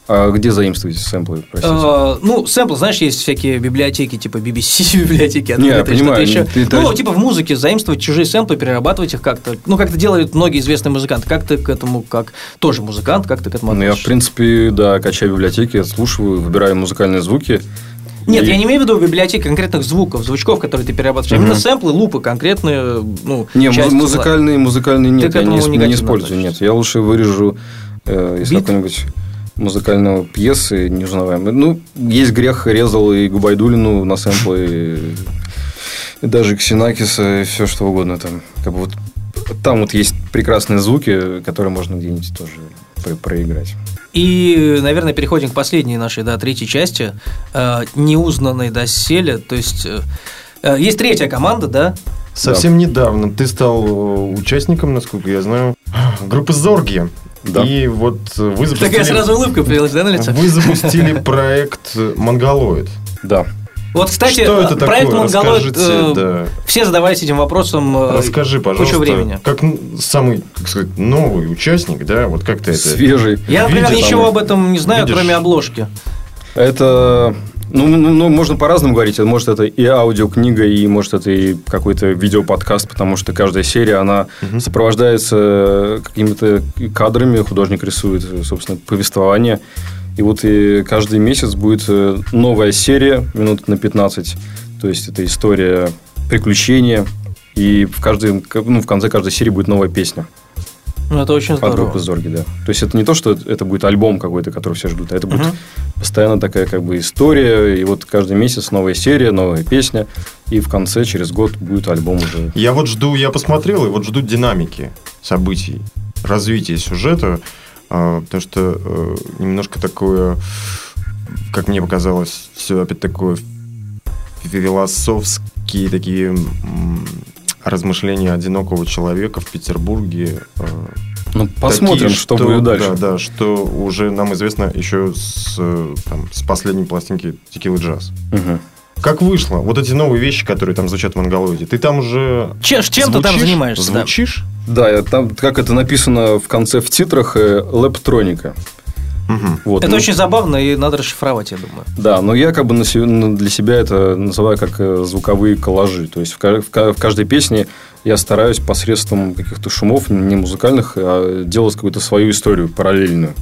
А где заимствуете сэмплы, простите? Э, ну, сэмплы, знаешь, есть всякие библиотеки, типа BBC библиотеки, Не, я понимаю, еще. ты- Ну, типа в музыке заимствовать чужие сэмплы, перерабатывать их как-то. Ну, как-то делают многие известные музыканты. Как ты к этому, как тоже музыкант, как ты к этому Ну, я, в относишься? принципе, да, качаю библиотеки, слушаю, выбираю музыкальные звуки. Нет, И- я не имею в виду библиотеки конкретных звуков, звучков, которые ты перерабатываешь. а Именно сэмплы, лупы, конкретные, ну, Не, музыкальные, музыкальные нет, к я не, не негативно использую, нет. Я лучше вырежу э, из какой-нибудь музыкального пьесы неузнаваемой. Ну, есть грех, резал и Губайдулину на сэмплы, и, даже Ксенакиса, и все что угодно там. Как бы вот там вот есть прекрасные звуки, которые можно где-нибудь тоже про- проиграть. И, наверное, переходим к последней нашей, да, третьей части, э, неузнанной доселе. То есть, э, э, есть третья команда, да? Совсем недавно ты стал участником, насколько я знаю, группы Зорги. Да. И вот вы запустили... Такая сразу улыбка появилась, да, на лице? Вы запустили проект «Монголоид». Да. Вот, кстати, Что это проект такое? «Монголоид», Расскажите, э, да. все задавались этим вопросом э, Расскажи, пожалуйста, кучу времени. как самый, как сказать, новый участник, да, вот как ты это... Свежий. Я, например, видишь, ничего об этом не знаю, видишь? кроме обложки. Это, ну, ну, ну, можно по-разному говорить. Может, это и аудиокнига, и может, это и какой-то видеоподкаст, потому что каждая серия, она сопровождается какими-то кадрами, художник рисует, собственно, повествование. И вот и каждый месяц будет э, новая серия, минут на 15. То есть, это история приключения. И в, каждой, ну, в конце каждой серии будет новая песня Ну, это очень от здорово. группы Зорги, да. То есть это не то, что это будет альбом какой-то, который все ждут, а это будет Мгм. постоянно такая как бы история, и вот каждый месяц новая серия, новая песня, и в конце через год будет альбом уже. Я вот жду, я посмотрел, и вот жду динамики событий, развития сюжета, потому что э, немножко такое, как мне показалось, все опять такое философские такие размышления одинокого человека в Петербурге. э, Ну, посмотрим, такие, что, будет дальше. Да, да, что уже нам известно еще с, э, там, с последней пластинки Текилы Джаз. Мгм. Как вышло? Вот эти новые вещи, которые там звучат в монголоиде, ты там уже Че- чем ты там занимаешься? да? Звучишь? Да, я там, как это написано в конце в титрах, э, лэптроника. Мгм. Вот, Это ну, очень забавно, и надо расшифровать, я думаю. Да, но я как бы для себя это называю как э, звуковые коллажи. То есть в, в каждой песне я стараюсь посредством каких-то шумов, не музыкальных, а делать какую-то свою историю параллельную.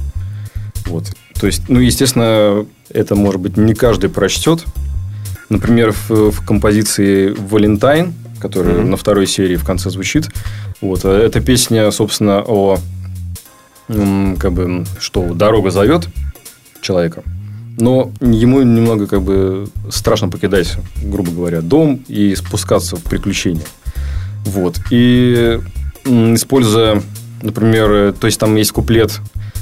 Вот. То есть, ну, естественно, это, может быть, не каждый прочтет. Например, в, в композиции «Валентайн», которая Мгм. на второй серии в конце звучит, вот, э, эта песня, собственно, о как бы, что дорога зовет человека, но ему немного как бы страшно покидать, грубо говоря, дом и спускаться в приключения. Вот. И используя, например, э, то есть там есть куплет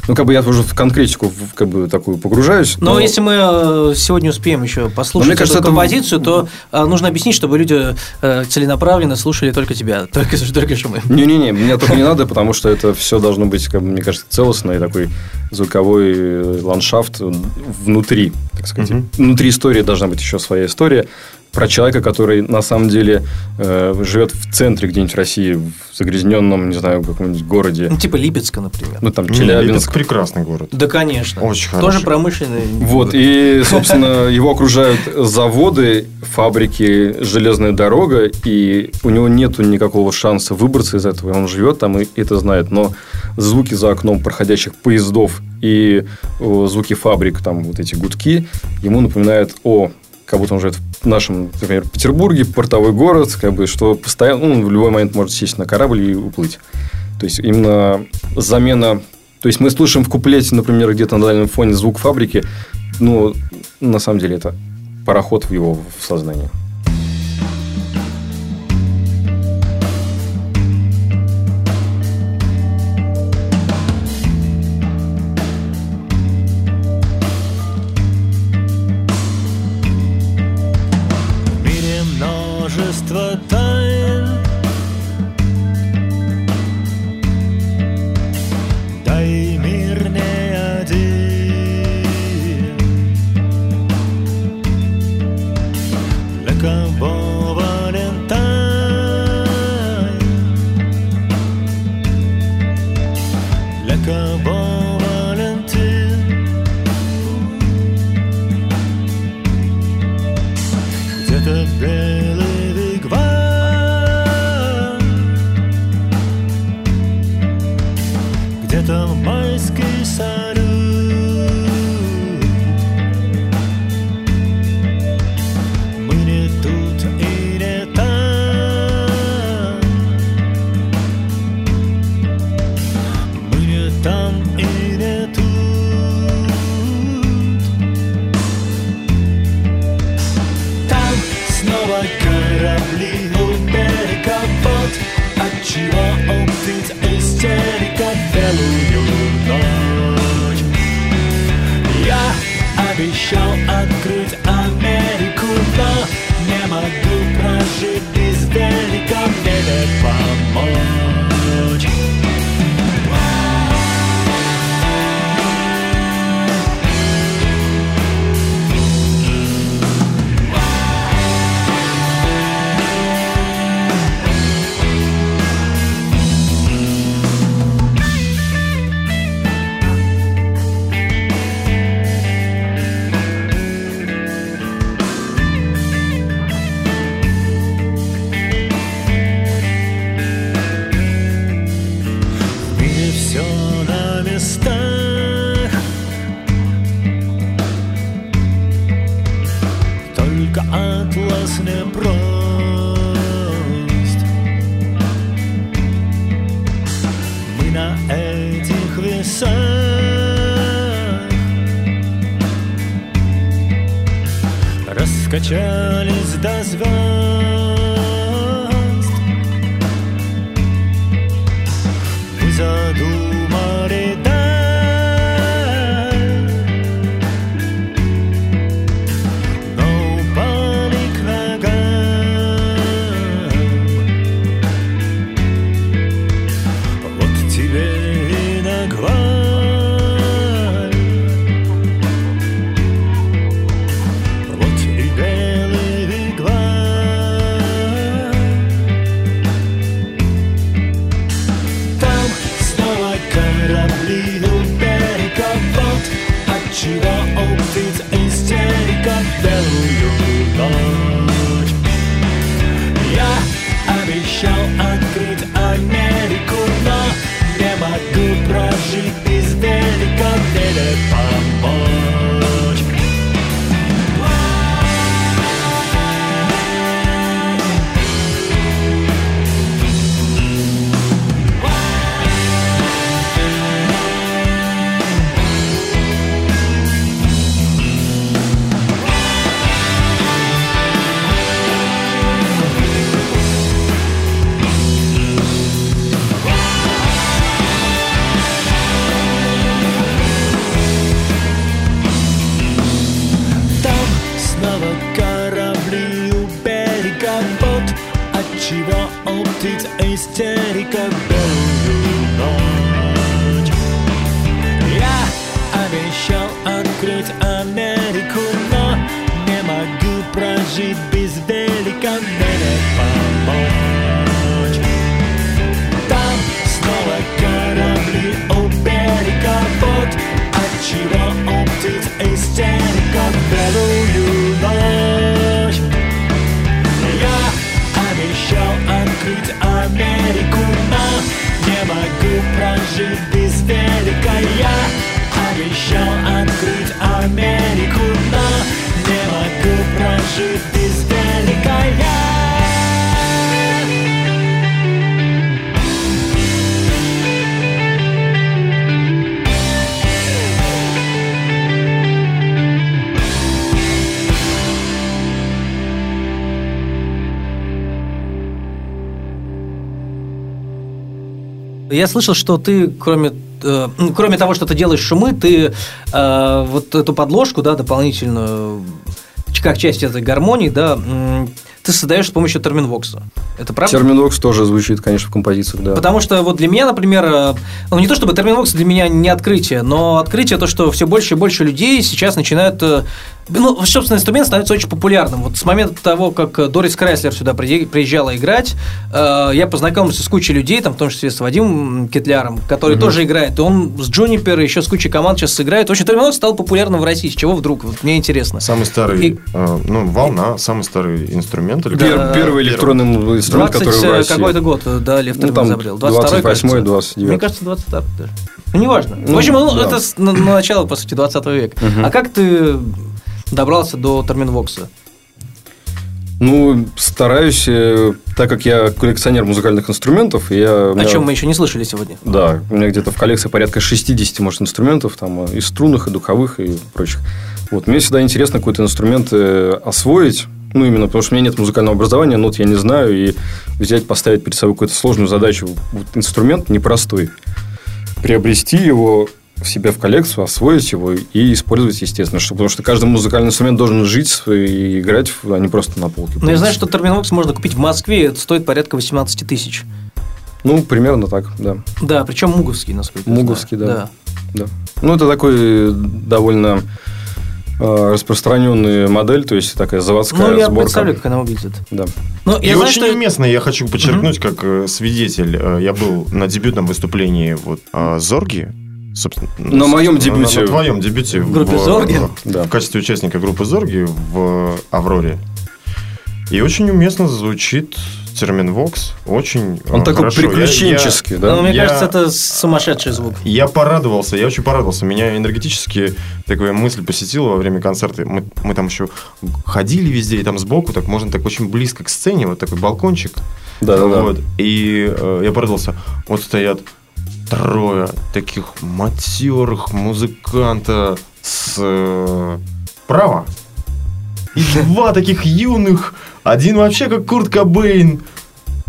Ну, как бы я уже в конкретику как бы такую погружаюсь. Но если мы э, сегодня успеем еще послушать мне кажется, эту это- композицию, то э, нужно объяснить, чтобы люди э, целенаправленно слушали только тебя, только, только что мы. Не-не-не, мне только не надо, потому что это все должно быть, как мне кажется, целостный такой звуковой ландшафт внутри, так сказать. Внутри истории должна быть еще своя история про человека, который на самом деле э, живет в центре где-нибудь в России, в загрязненном, не знаю, каком-нибудь городе. Ну, типа Липецка, например. Ну, там, Не, Липецк Челябинск. прекрасный город. Да, конечно. Очень Тоже хороший. промышленный. Вот, и, собственно, его окружают заводы, фабрики, железная дорога, и у него нету никакого шанса выбраться из этого. Он живет там и это знает. Но звуки за окном проходящих поездов и звуки фабрик, там вот эти гудки, ему напоминают о как будто он живет в нашем, например, Петербурге, портовой город, как бы, что постоянно, ну, в любой момент может сесть на корабль и уплыть. То есть, именно замена... То есть, мы слышим в куплете, например, где-то на дальнем фоне звук фабрики, ну, на самом деле, это пароход в его в сознании. Для a standing ovation. Я слышал, что ты, кроме, э, ну, кроме того, что ты делаешь шумы, ты э, вот эту подложку, да, дополнительную, как часть этой гармонии, да, ты создаешь с помощью терминвокса. Это правда? Терминокс тоже звучит, конечно, в композициях, да. Потому что вот для меня, например, э, ну не то чтобы терминвокс для меня не открытие, но открытие то, что все больше и больше людей сейчас начинают э, ну, собственно, инструмент становится очень популярным. Вот с момента того, как Дорис Крайслер сюда приезжала играть, э, я познакомился с кучей людей, там, в том числе с Вадимом Кетляром, который тоже играет. И он с Джунипер и еще с кучей команд сейчас сыграет. В общем, терминвокс стал популярным в России. С чего вдруг? Вот мне интересно. Самый старый, И- э, ну, волна, самый старый инструмент. или Пер- как? первый электронный инструмент, 20 который в э, России. какой-то год, э, да, Лев Ну, там изобрел. 22-й, 28-й, кажется. 29-й. Мне кажется, 22 даже. Ну, неважно. в Ну, общем, ну, да. это на, на начало, по сути, 20 века. А как ты добрался до терминвокса? Ну, стараюсь, э, так как я коллекционер музыкальных инструментов, я... О меня- чем мы еще не слышали сегодня. Да, у меня где-то в коллекции порядка 60, может, инструментов, там, э, и струнных, и духовых, и прочих. Вот, мне всегда интересно какой-то инструмент э, освоить, ну, именно потому что у меня нет музыкального образования, нот я не знаю, и взять, поставить перед собой какую-то сложную задачу. Вот инструмент непростой. Приобрести его в себя в коллекцию, освоить его и использовать, естественно. Что, потому что каждый музыкальный инструмент должен жить и играть, а не просто на полке. Но Ну, я знаю, что терминвокс можно купить в Москве, это стоит порядка 18 тысяч. Ну, примерно так, да. Да, причем муговский, насколько я Муговский, знаю. да. Да. Ну, это такой довольно э, распространенная модель, то есть такая заводская Ну, я сборка. представляю, как она выглядит. Да. Ну, И я знаю, очень что... уместно, я хочу подчеркнуть, как э, свидетель, э, я был на дебютном выступлении вот э, Зорги, собственно, На моем дебюте. На, твоем дебюте В группе Зорги? в, Да. в качестве участника группы Зорги в Авроре. И очень уместно звучит термин Вокс, очень э, Он такой хорошо. Я- приключенческий, да? Ну, мне я- кажется, это сумасшедший звук. Я порадовался, я очень порадовался. Меня энергетически такая мысль посетила во время концерта. Мы, мы там еще ходили везде, и там сбоку, так можно так очень близко к сцене, вот такой балкончик. Да, да, да. Вот. И э, я порадовался. Вот стоят трое таких матерых музыканта с права. И два таких юных. Один вообще как Курт Кобейн.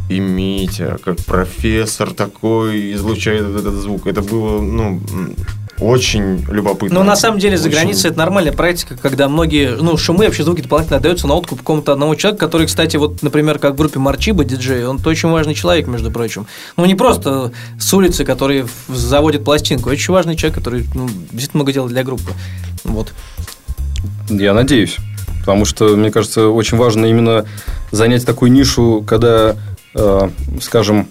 И Митя, как профессор такой, излучает этот звук. Это было, ну, очень любопытно. Но на самом деле за Очень- границей это нормальная практика, когда многие, ну, шумы, вообще звуки дополнительно отдаются на откуп какому-то одному человеку, который, кстати, вот, например, как в группе Марчиба, диджей, он очень важный человек, между прочим. Ну, не просто с улицы, который заводит пластинку, очень важный человек, который ну, действительно много делает для группы. Вот. Я надеюсь. Потому что, мне кажется, очень важно именно занять такую нишу, когда, э, скажем,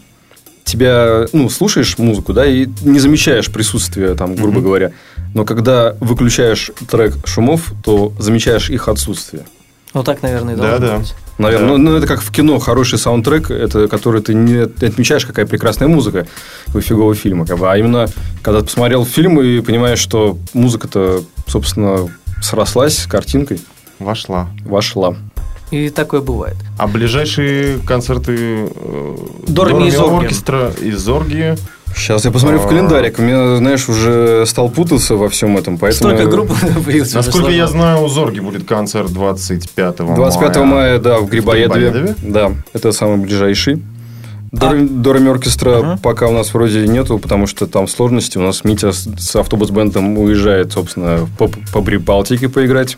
тебя, ну, слушаешь музыку, да, и не замечаешь присутствия, там, грубо Мгм. говоря. Но когда выключаешь трек шумов, то замечаешь их отсутствие. Вот так, наверное, и Да, должно да. быть. Наверное, Да. ну, ну, это как в кино хороший саундтрек, это который ты не ты отмечаешь, какая прекрасная музыка у фигового фильма, как бы, а именно когда ты посмотрел фильм и понимаешь, что музыка-то, собственно, срослась с картинкой, Вошла. вошла. И такое бывает. А ближайшие концерты э, Дорами и Зорги. оркестра из Зорги Сейчас я посмотрю в А. календарик. У меня, знаешь, уже стал путаться во всем этом, поэтому... Столько групп появилось. Насколько я знаю, у Зорги будет концерт 25 мая. 25 мая, да, в Грибоедове. Грибоедове? Да, это самый ближайший. Дор- Дорами оркестра Ага. пока у нас вроде нету, потому что там сложности. У нас Митя с, с автобус-бендом уезжает, собственно, по, по Прибалтике поиграть.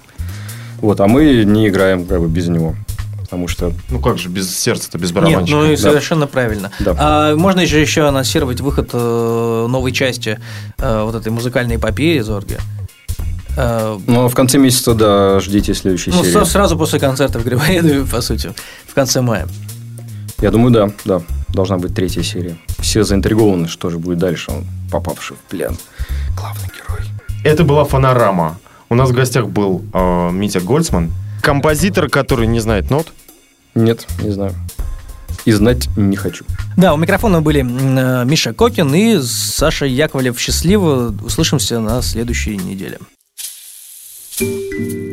Вот, а мы не играем как бы без него. Потому что Ну как же, без сердца-то, без Нет, барабанщика. ну и Да. совершенно правильно. Да. А, можно же еще анонсировать выход э, новой части э, вот этой музыкальной эпопеи Зорги. Э, ну, в конце месяца, да, ждите следующей ну, серии. со- сразу после концерта в Грибоедове, по сути, в конце мая. Я думаю, да, да, должна быть третья серия. Все заинтригованы, что же будет дальше, он попавший в плен. Главный герой. Это была фонорама. У нас в гостях был э, Митя Гольцман, композитор, который не знает нот. Нет, не знаю. И знать не хочу. Да, у микрофона были э, Миша Кокин и Саша Яковлев. Счастливо. Услышимся на следующей неделе. Сделано